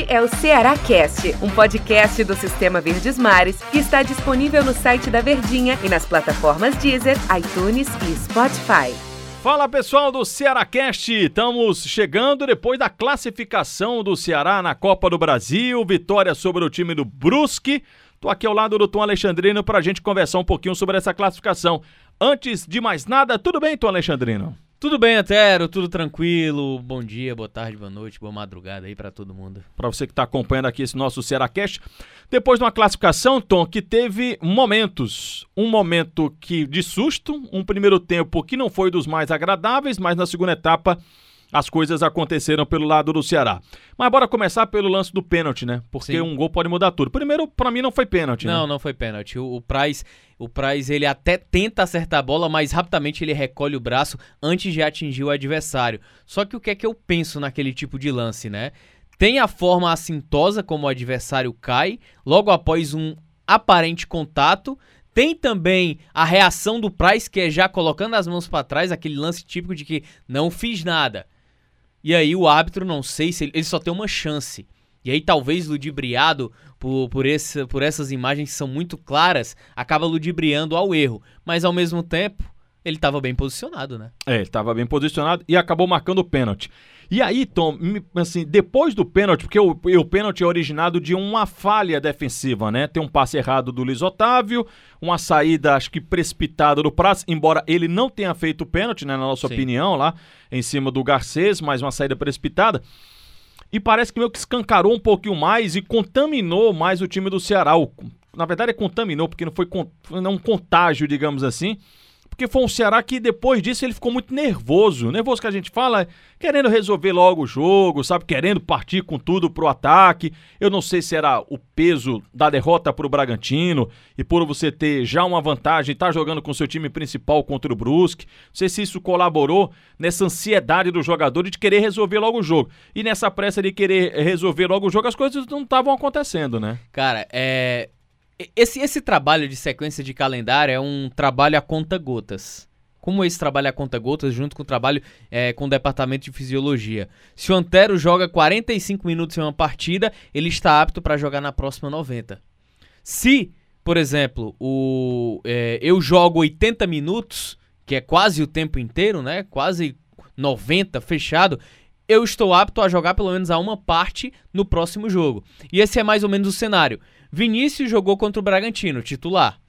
Este é o Ceará Cast, um podcast do Sistema Verdes Mares que está disponível no site da Verdinha e nas plataformas Deezer, iTunes e Spotify. Fala pessoal do Cearacast, estamos chegando depois da classificação do Ceará na Copa do Brasil, vitória sobre o time do Brusque. Tô aqui ao lado do Tom Alexandrino para a gente conversar um pouquinho sobre essa classificação. Antes de mais nada, tudo bem, Tom Alexandrino? Tudo bem, Antero, tudo tranquilo. Bom dia, boa tarde, boa noite, boa madrugada aí para todo mundo. Para você que está acompanhando aqui esse nosso Cearacast, depois de uma classificação, Tom, que teve momentos, um momento que de susto, um primeiro tempo que não foi dos mais agradáveis, mas na segunda etapa as coisas aconteceram pelo lado do Ceará. Mas bora começar pelo lance do pênalti, né? Porque Sim. um gol pode mudar tudo. Primeiro, para mim não foi pênalti, Não, né? não foi pênalti. O, o Praz, o Praz, ele até tenta acertar a bola, mas rapidamente ele recolhe o braço antes de atingir o adversário. Só que o que é que eu penso naquele tipo de lance, né? Tem a forma assintosa como o adversário cai, logo após um aparente contato, tem também a reação do Price, que é já colocando as mãos para trás, aquele lance típico de que não fiz nada. E aí o árbitro, não sei se ele, ele só tem uma chance. E aí talvez ludibriado por, por, esse, por essas imagens que são muito claras, acaba ludibriando ao erro. Mas ao mesmo tempo, ele estava bem posicionado, né? É, ele estava bem posicionado e acabou marcando o pênalti. E aí, Tom, assim, depois do pênalti, porque o, o pênalti é originado de uma falha defensiva, né? Tem um passe errado do Luiz Otávio, uma saída, acho que precipitada do Praça, embora ele não tenha feito o pênalti, né, na nossa Sim. opinião, lá em cima do Garcês, mas uma saída precipitada. E parece que meio que escancarou um pouquinho mais e contaminou mais o time do Ceará. Na verdade, contaminou, porque não foi, foi um contágio, digamos assim porque foi um Ceará que depois disso ele ficou muito nervoso. Nervoso que a gente fala, querendo resolver logo o jogo, sabe? Querendo partir com tudo pro ataque. Eu não sei se era o peso da derrota pro Bragantino e por você ter já uma vantagem, tá jogando com seu time principal contra o Brusque. Não sei se isso colaborou nessa ansiedade do jogador de querer resolver logo o jogo. E nessa pressa de querer resolver logo o jogo, as coisas não estavam acontecendo, né? Cara, é esse, esse trabalho de sequência de calendário é um trabalho a conta gotas. Como esse trabalho a conta gotas, junto com o trabalho é, com o departamento de fisiologia. Se o Antero joga 45 minutos em uma partida, ele está apto para jogar na próxima 90. Se, por exemplo, o, é, eu jogo 80 minutos, que é quase o tempo inteiro, né? Quase 90 fechado, eu estou apto a jogar pelo menos a uma parte no próximo jogo. E esse é mais ou menos o cenário. Vinícius jogou contra o Bragantino, titular.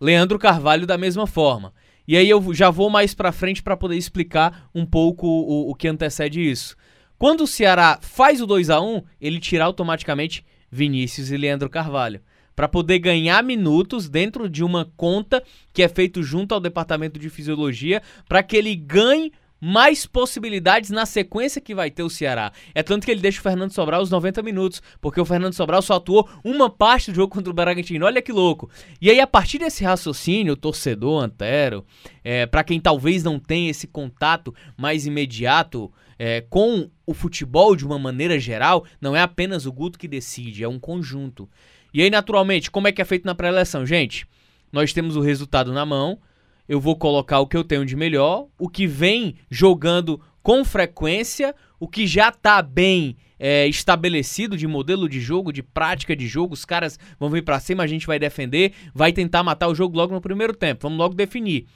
Leandro Carvalho da mesma forma. E aí eu já vou mais para frente para poder explicar um pouco o, o, que antecede isso. Quando o Ceará faz o 2 a 1 ele tira automaticamente Vinícius e Leandro Carvalho. Para poder ganhar minutos dentro de uma conta que é feito junto ao departamento de fisiologia, para que ele ganhe mais possibilidades na sequência que vai ter o Ceará. É tanto que ele deixa o Fernando Sobral os 90 minutos, porque o Fernando Sobral só atuou uma parte do jogo contra o Bragantino. Olha que louco. E aí, a partir desse raciocínio, o torcedor Antero, é, para quem talvez não tenha esse contato mais imediato é, com o futebol de uma maneira geral, não é apenas o Guto que decide, é um conjunto. E aí, naturalmente, como é que é feito na pré-eleção? Gente, nós temos o resultado na mão, eu vou colocar o que eu tenho de melhor, o que vem jogando com frequência, o que já está bem é, estabelecido de modelo de jogo, de prática de jogo. Os caras vão vir para cima, a gente vai defender, vai tentar matar o jogo logo no primeiro tempo. Vamos logo definir.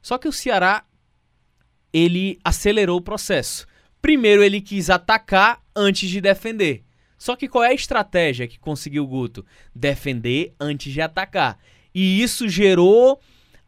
Só que o Ceará ele acelerou o processo. Primeiro ele quis atacar antes de defender. Só que qual é a estratégia que conseguiu o Guto? Defender antes de atacar. E isso gerou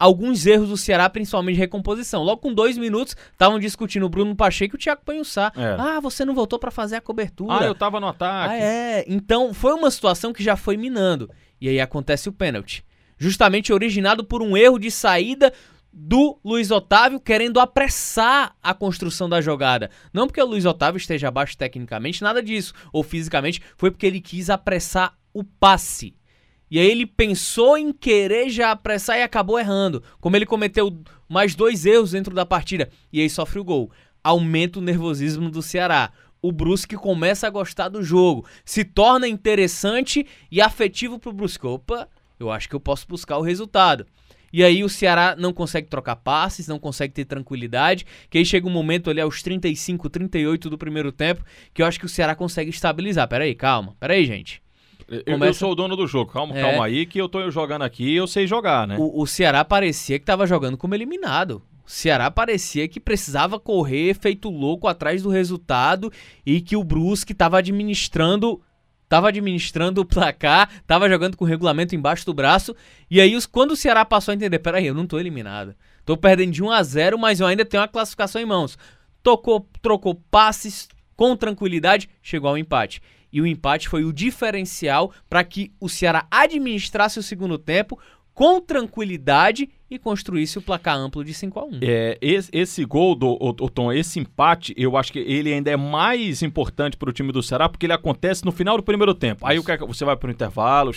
alguns erros do Ceará, principalmente de recomposição. Logo com dois minutos, estavam discutindo o Bruno Pacheco e o Thiago Panhussá. É. Ah, você não voltou para fazer a cobertura. Ah, eu tava no ataque. Ah, é. Então, foi uma situação que já foi minando. E aí acontece o pênalti. Justamente originado por um erro de saída do Luiz Otávio querendo apressar a construção da jogada. Não porque o Luiz Otávio esteja abaixo tecnicamente, nada disso, ou fisicamente, foi porque ele quis apressar o passe. E aí ele pensou em querer já apressar e acabou errando. Como ele cometeu mais dois erros dentro da partida. E aí sofre o gol. Aumenta o nervosismo do Ceará. O Brusque começa a gostar do jogo. Se torna interessante e afetivo pro Brusque. Opa, eu acho que eu posso buscar o resultado. E aí o Ceará não consegue trocar passes, não consegue ter tranquilidade. Que aí chega um momento ali aos 35, 38 do primeiro tempo, que eu acho que o Ceará consegue estabilizar. Pera aí, calma. Pera aí, gente. Eu, Começa- eu sou o dono do jogo. Calma, É. calma aí que eu tô jogando aqui e eu sei jogar, né? O, o Ceará parecia que estava jogando como eliminado. O Ceará parecia que precisava correr feito louco atrás do resultado e que o Brusque estava administrando tava administrando o placar, tava jogando com o regulamento embaixo do braço. E aí, os- quando o Ceará passou a entender, peraí, eu não tô eliminado. Tô perdendo de 1 a 0 mas eu ainda tenho a classificação em mãos. Tocou, trocou passes com tranquilidade, chegou ao empate. E o empate foi o diferencial para que o Ceará administrasse o segundo tempo com tranquilidade e construísse o placar amplo de 5 a 1 É, esse, esse gol do o, o Tom, esse empate, eu acho que ele ainda é mais importante para o time do Ceará porque ele acontece no final do primeiro tempo. Aí o que é você vai para o intervalo,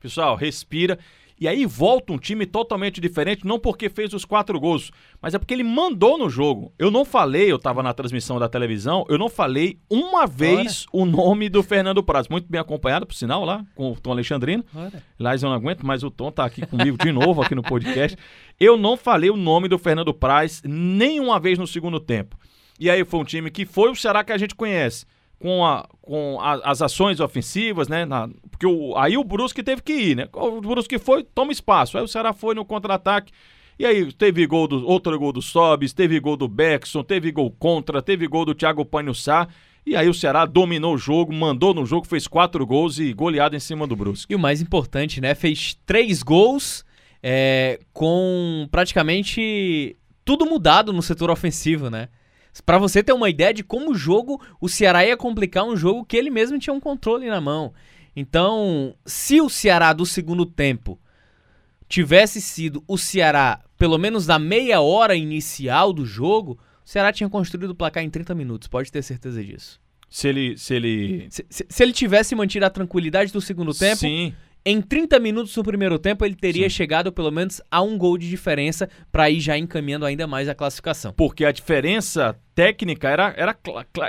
pessoal, respira. E aí volta um time totalmente diferente, não porque fez os quatro gols, mas é porque ele mandou no jogo. Eu não falei, eu tava na transmissão da televisão, eu não falei uma vez o nome do Fernando Praz. Muito bem acompanhado, por sinal, lá, com o Tom Alexandrino. Aliás, eu não aguento, mas o Tom tá aqui comigo de novo aqui no podcast. Eu não falei o nome do Fernando Praz nenhuma vez no segundo tempo. E aí foi um time que foi o Ceará que a gente conhece. Com, a, com a- as ações ofensivas, né? na- porque o- aí o Brusque teve que ir, né? O Brusque foi, toma espaço. Aí o Ceará foi no contra-ataque. E aí teve gol do, outro gol do Sobis, teve gol do Beckson, teve gol contra, teve gol do Thiago Panhussá. E aí o Ceará dominou o jogo, mandou no jogo, fez quatro gols e goleada em cima do Brusque. E o mais importante, né? Fez três gols é, com praticamente tudo mudado no setor ofensivo, né? Pra você ter uma ideia de como o jogo, o Ceará ia complicar um jogo que ele mesmo tinha um controle na mão. Então, se o Ceará do segundo tempo tivesse sido o Ceará, pelo menos na meia hora inicial do jogo, o Ceará tinha construído o placar em 30 minutos, pode ter certeza disso. Se ele. Se ele... Se, se- se ele tivesse mantido a tranquilidade do segundo tempo, Sim. Em 30 minutos do primeiro tempo, ele teria Sim. chegado pelo menos a um gol de diferença para ir já encaminhando ainda mais a classificação. Porque a diferença técnica era, era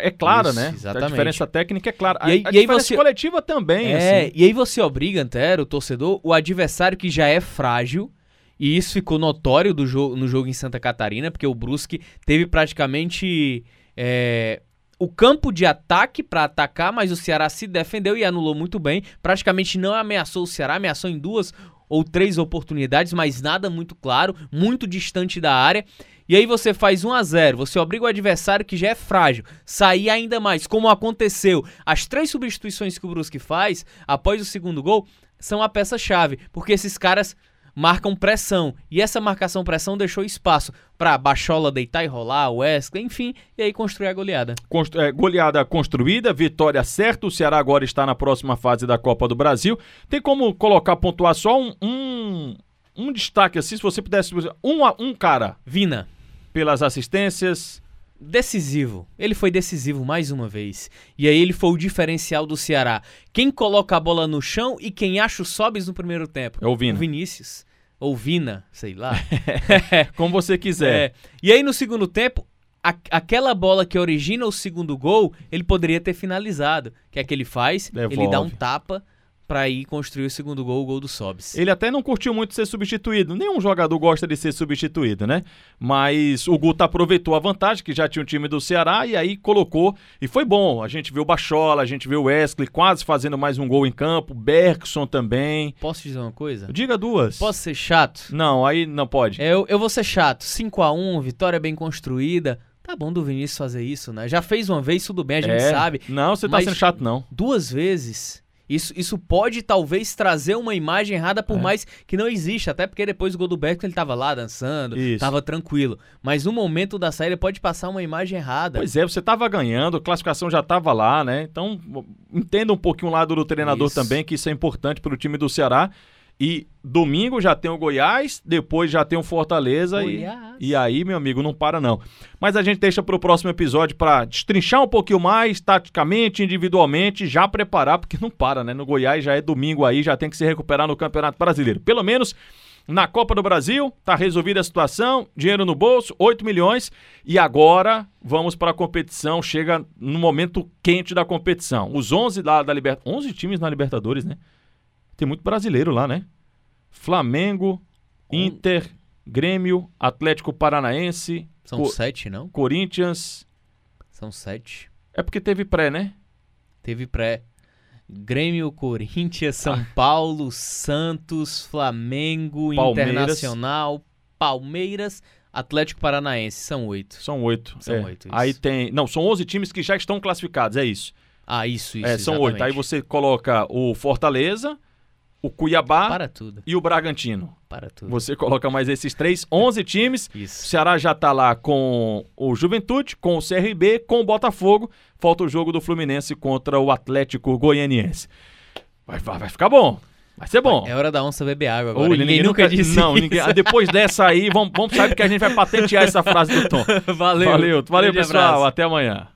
é clara, Isso, né? exatamente. A diferença técnica é clara. E aí- a, a e aí diferença você- coletiva também, É, assim. e aí você obriga, Antero, o torcedor, o adversário que já é frágil, e isso ficou notório do jogo, no jogo em Santa Catarina, porque o Brusque teve praticamente é, o campo de ataque para atacar, mas o Ceará se defendeu e anulou muito bem. Praticamente não ameaçou o Ceará, ameaçou em duas ou três oportunidades, mas nada muito claro, muito distante da área. E aí você faz 1 a 0, você obriga o adversário que já é frágil sair ainda mais, como aconteceu. As três substituições que o Brusque faz após o segundo gol são a peça-chave, porque esses caras marcam pressão. E essa marcação pressão deixou espaço para Bachola deitar e rolar, Wesley, enfim, e aí construir a goleada. Constru- é, goleada construída, vitória certa. O Ceará agora está na próxima fase da Copa do Brasil. Tem como colocar, pontuar só um, um, um destaque assim, se você pudesse. Um, a- um cara Vina, pelas assistências. decisivo. Ele foi decisivo mais uma vez. E aí ele foi o diferencial do Ceará. Quem coloca a bola no chão e quem acha os sobes no primeiro tempo? É o Vina. O Vinícius. Ou Vina, sei lá. Como você quiser. É. E aí no segundo tempo, a- aquela bola que origina o segundo gol, ele poderia ter finalizado. Que é que ele faz? Ele dá um Devolve. tapa pra ir construir o segundo gol, o gol do Sobs. Ele até não curtiu muito ser substituído. Nenhum jogador gosta de ser substituído, né? Mas o Guto aproveitou a vantagem, que já tinha um time do Ceará, e aí colocou. E foi bom. A gente viu o Bachola, a gente viu o Wesley quase fazendo mais um gol em campo. Bergson também. Posso dizer uma coisa? Diga duas. Posso ser chato? Não, aí não pode. É, Eu, eu vou ser chato. 5 a 1 vitória bem construída. Tá bom do Vinícius fazer isso, né? Já fez uma vez, tudo bem, a gente É. sabe. Não, você tá sendo chato, não. Duas vezes. Isso, isso pode talvez trazer uma imagem errada, por É. mais que não exista. Até porque depois do gol do ele tava lá dançando, Isso. tava tranquilo. Mas no momento da saída pode passar uma imagem errada. Pois é, você tava ganhando, a classificação já tava lá, né? Então, entenda um pouquinho o lado do treinador Isso. também, que isso é importante pro time do Ceará. E domingo já tem o Goiás, depois já tem o Fortaleza e, e aí, meu amigo, não para não. Mas a gente deixa pro próximo episódio pra destrinchar um pouquinho mais, taticamente, individualmente, já preparar, porque não para, né? No Goiás já é domingo aí, já tem que se recuperar no Campeonato Brasileiro. Pelo menos na Copa do Brasil, tá resolvida a situação, dinheiro no bolso, 8 milhões, e agora vamos para a competição, chega no momento quente da competição. Os 11 da, da Libertadores, 11 times na Libertadores, né? Tem muito brasileiro lá, né? Flamengo, Inter, Grêmio, Atlético Paranaense, São Co- sete, não? Corinthians. São sete. É porque teve pré, né? Teve pré. Grêmio, Corinthians, São Ah. Paulo, Santos, Flamengo, Palmeiras. Internacional, Palmeiras, Atlético Paranaense. São oito. São oito. São é. oito, isso. Aí tem. Não, são 11 times que já estão classificados, é isso. Ah, isso, isso. é, são oito. Aí você coloca o Fortaleza, o Cuiabá Para tudo, e o Bragantino. para tudo. Você coloca mais esses três, 11 times. O Isso. Ceará já tá lá com o Juventude, com o CRB, com o Botafogo. Falta o jogo do Fluminense contra o Atlético Goianiense. Vai, vai, vai ficar bom. Vai ser bom. É hora da onça beber água agora. Ui, ninguém, nunca disse Não, isso. ninguém. ah, Depois dessa aí, vamos, vamos saber que a gente vai patentear essa frase do Tom. Valeu. Valeu, valeu pessoal. abraço. Até amanhã.